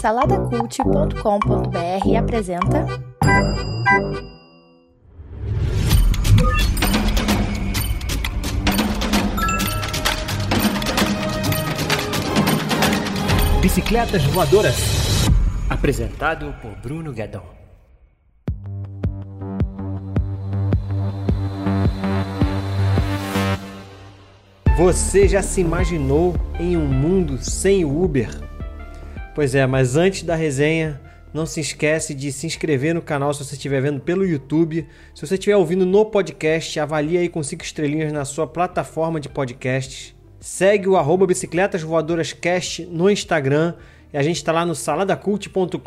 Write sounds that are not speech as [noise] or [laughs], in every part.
Saladacult.com.br apresenta. Bicicletas Voadoras. Apresentado por Bruno Guedon. Você já se imaginou em um mundo sem Uber? Pois é, mas antes da resenha, não se esquece de se inscrever no canal se você estiver vendo pelo YouTube. Se você estiver ouvindo no podcast, avalie aí com 5 estrelinhas na sua plataforma de podcasts. Segue o arroba Bicicletas Voadoras Cast no Instagram e a gente está lá no saladacult.com.br,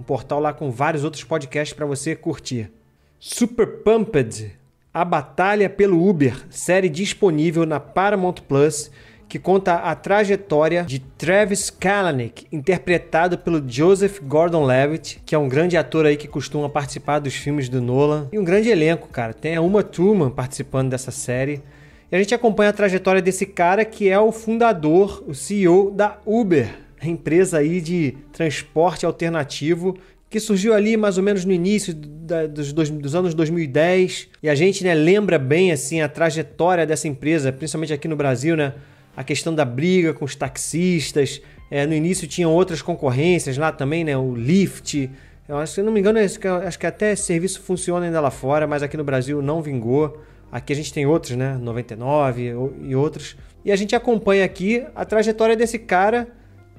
um portal lá com vários outros podcasts para você curtir. Super Pumped, a Batalha pelo Uber, série disponível na Paramount Plus, que conta a trajetória de Travis Kalanick, interpretado pelo Joseph Gordon-Levitt, que é um grande ator aí que costuma participar dos filmes do Nolan, e um grande elenco, cara. Tem a Uma Thurman participando dessa série. E a gente acompanha a trajetória desse cara que é o fundador, o CEO da Uber, a empresa aí de transporte alternativo que surgiu ali mais ou menos no início da, dos, dos, anos 2010. E a gente né, lembra bem assim a trajetória dessa empresa, principalmente aqui no Brasil, né? A questão da briga com os taxistas. É, no início tinham outras concorrências lá também, né? O Lyft. Eu acho, se não me engano, acho que, até esse serviço funciona ainda lá fora, mas aqui no Brasil não vingou. Aqui a gente tem outros, né? 99 e outros. E a gente acompanha aqui a trajetória desse cara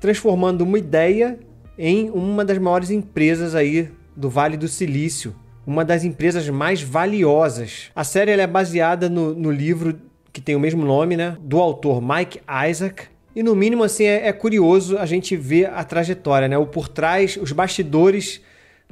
transformando uma ideia em uma das maiores empresas aí do Vale do Silício, uma das empresas mais valiosas. A série é baseada no, no, livro que tem o mesmo nome, né, do autor Mike Isaac. E no mínimo assim é, é curioso a gente ver a trajetória, né, o por trás, os bastidores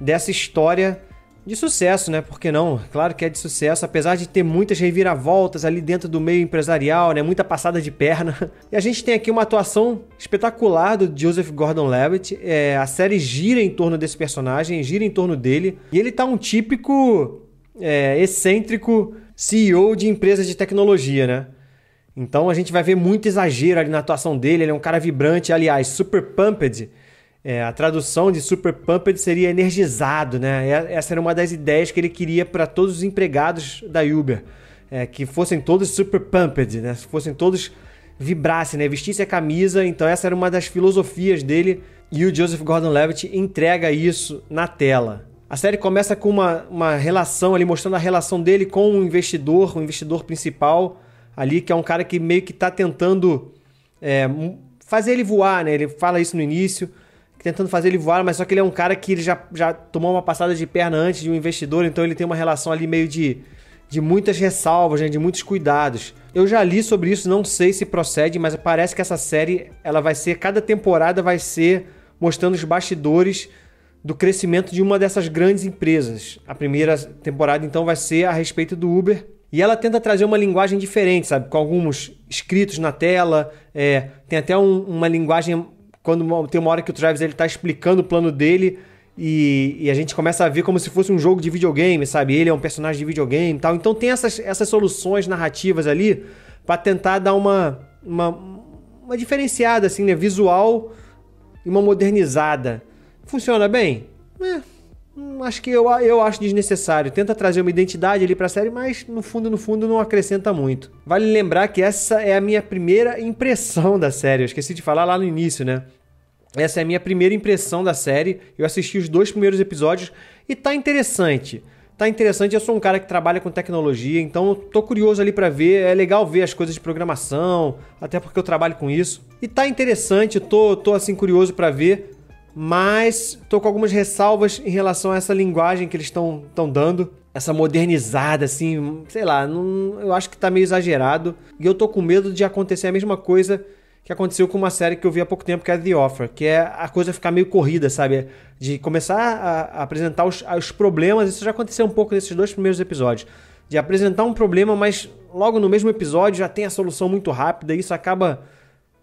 dessa história de sucesso, né? Por que não? Claro que é de sucesso, apesar de ter muitas reviravoltas ali dentro do meio empresarial, né? Muita passada de perna. [laughs] E a gente tem aqui uma atuação espetacular do Joseph Gordon-Levitt. É, a série gira em torno desse personagem, gira em torno dele. E ele tá um típico é, excêntrico CEO de empresa de tecnologia, né? Então a gente vai ver muito exagero ali na atuação dele. Ele é um cara vibrante, aliás, super pumped é, a tradução de super pumped seria energizado, né? Essa era uma das ideias que ele queria para todos os empregados da Uber, é, que fossem todos super pumped, né? Fossem todos vibrassem, né? Vestissem a camisa. Então essa era uma das filosofias dele e o Joseph Gordon-Levitt entrega isso na tela. A série começa com uma, uma relação ali, mostrando a relação dele com o investidor, o investidor principal ali, que é um cara que meio que está tentando é, fazer ele voar, né? Ele fala isso no início tentando fazer ele voar, mas só que ele é um cara que ele já, já tomou uma passada de perna antes de um investidor, então ele tem uma relação ali meio de, de muitas ressalvas, né, de muitos cuidados. Eu já li sobre isso, não sei se procede, mas parece que essa série ela vai ser, cada temporada vai ser mostrando os bastidores do crescimento de uma dessas grandes empresas. A primeira temporada então vai ser a respeito do Uber. E ela tenta trazer uma linguagem diferente, sabe? Com alguns escritos na tela, é, tem até um, uma linguagem quando tem uma hora que o Travis ele tá explicando o plano dele e, e, a gente começa a ver como se fosse um jogo de videogame, sabe? Ele é um personagem de videogame e tal. Então tem essas, essas soluções narrativas ali para tentar dar uma, uma, uma diferenciada, assim, né? Visual e uma modernizada. Funciona bem? É, hum, acho que eu, eu acho desnecessário. Tenta trazer uma identidade ali pra série, mas no fundo, no fundo, não acrescenta muito. Vale lembrar que essa é a minha primeira impressão da série. Eu esqueci de falar lá no início, né? Essa é a minha primeira impressão da série. Eu assisti os dois primeiros episódios e tá interessante. Tá interessante, eu sou um cara que trabalha com tecnologia, então tô curioso ali para ver. É legal ver as coisas de programação, até porque eu trabalho com isso. E tá interessante, tô, tô assim curioso para ver, mas tô com algumas ressalvas em relação a essa linguagem que eles estão dando. Essa modernizada, assim, sei lá, não, eu acho que tá meio exagerado. E eu tô com medo de acontecer a mesma coisa que aconteceu com uma série que eu vi há pouco tempo, que é The Offer, que é a coisa ficar meio corrida, sabe? De começar a, a apresentar os, os, problemas, isso já aconteceu um pouco nesses dois primeiros episódios. De apresentar um problema, mas logo no mesmo episódio já tem a solução muito rápida, e isso acaba,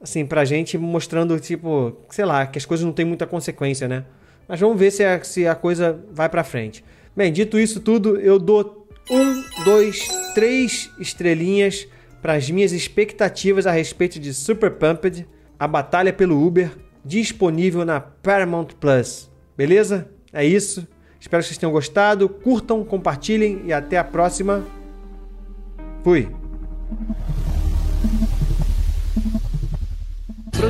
assim, pra gente mostrando, tipo, sei lá, que as coisas não têm muita consequência, né? Mas vamos ver se a, se a coisa vai pra frente. Bem, dito isso tudo, eu dou um, dois, três estrelinhas para as minhas expectativas a respeito de Super Pumped, a batalha pelo Uber, disponível na Paramount Plus. Beleza? É isso. Espero que vocês tenham gostado. Curtam, compartilhem e até a próxima. Fui.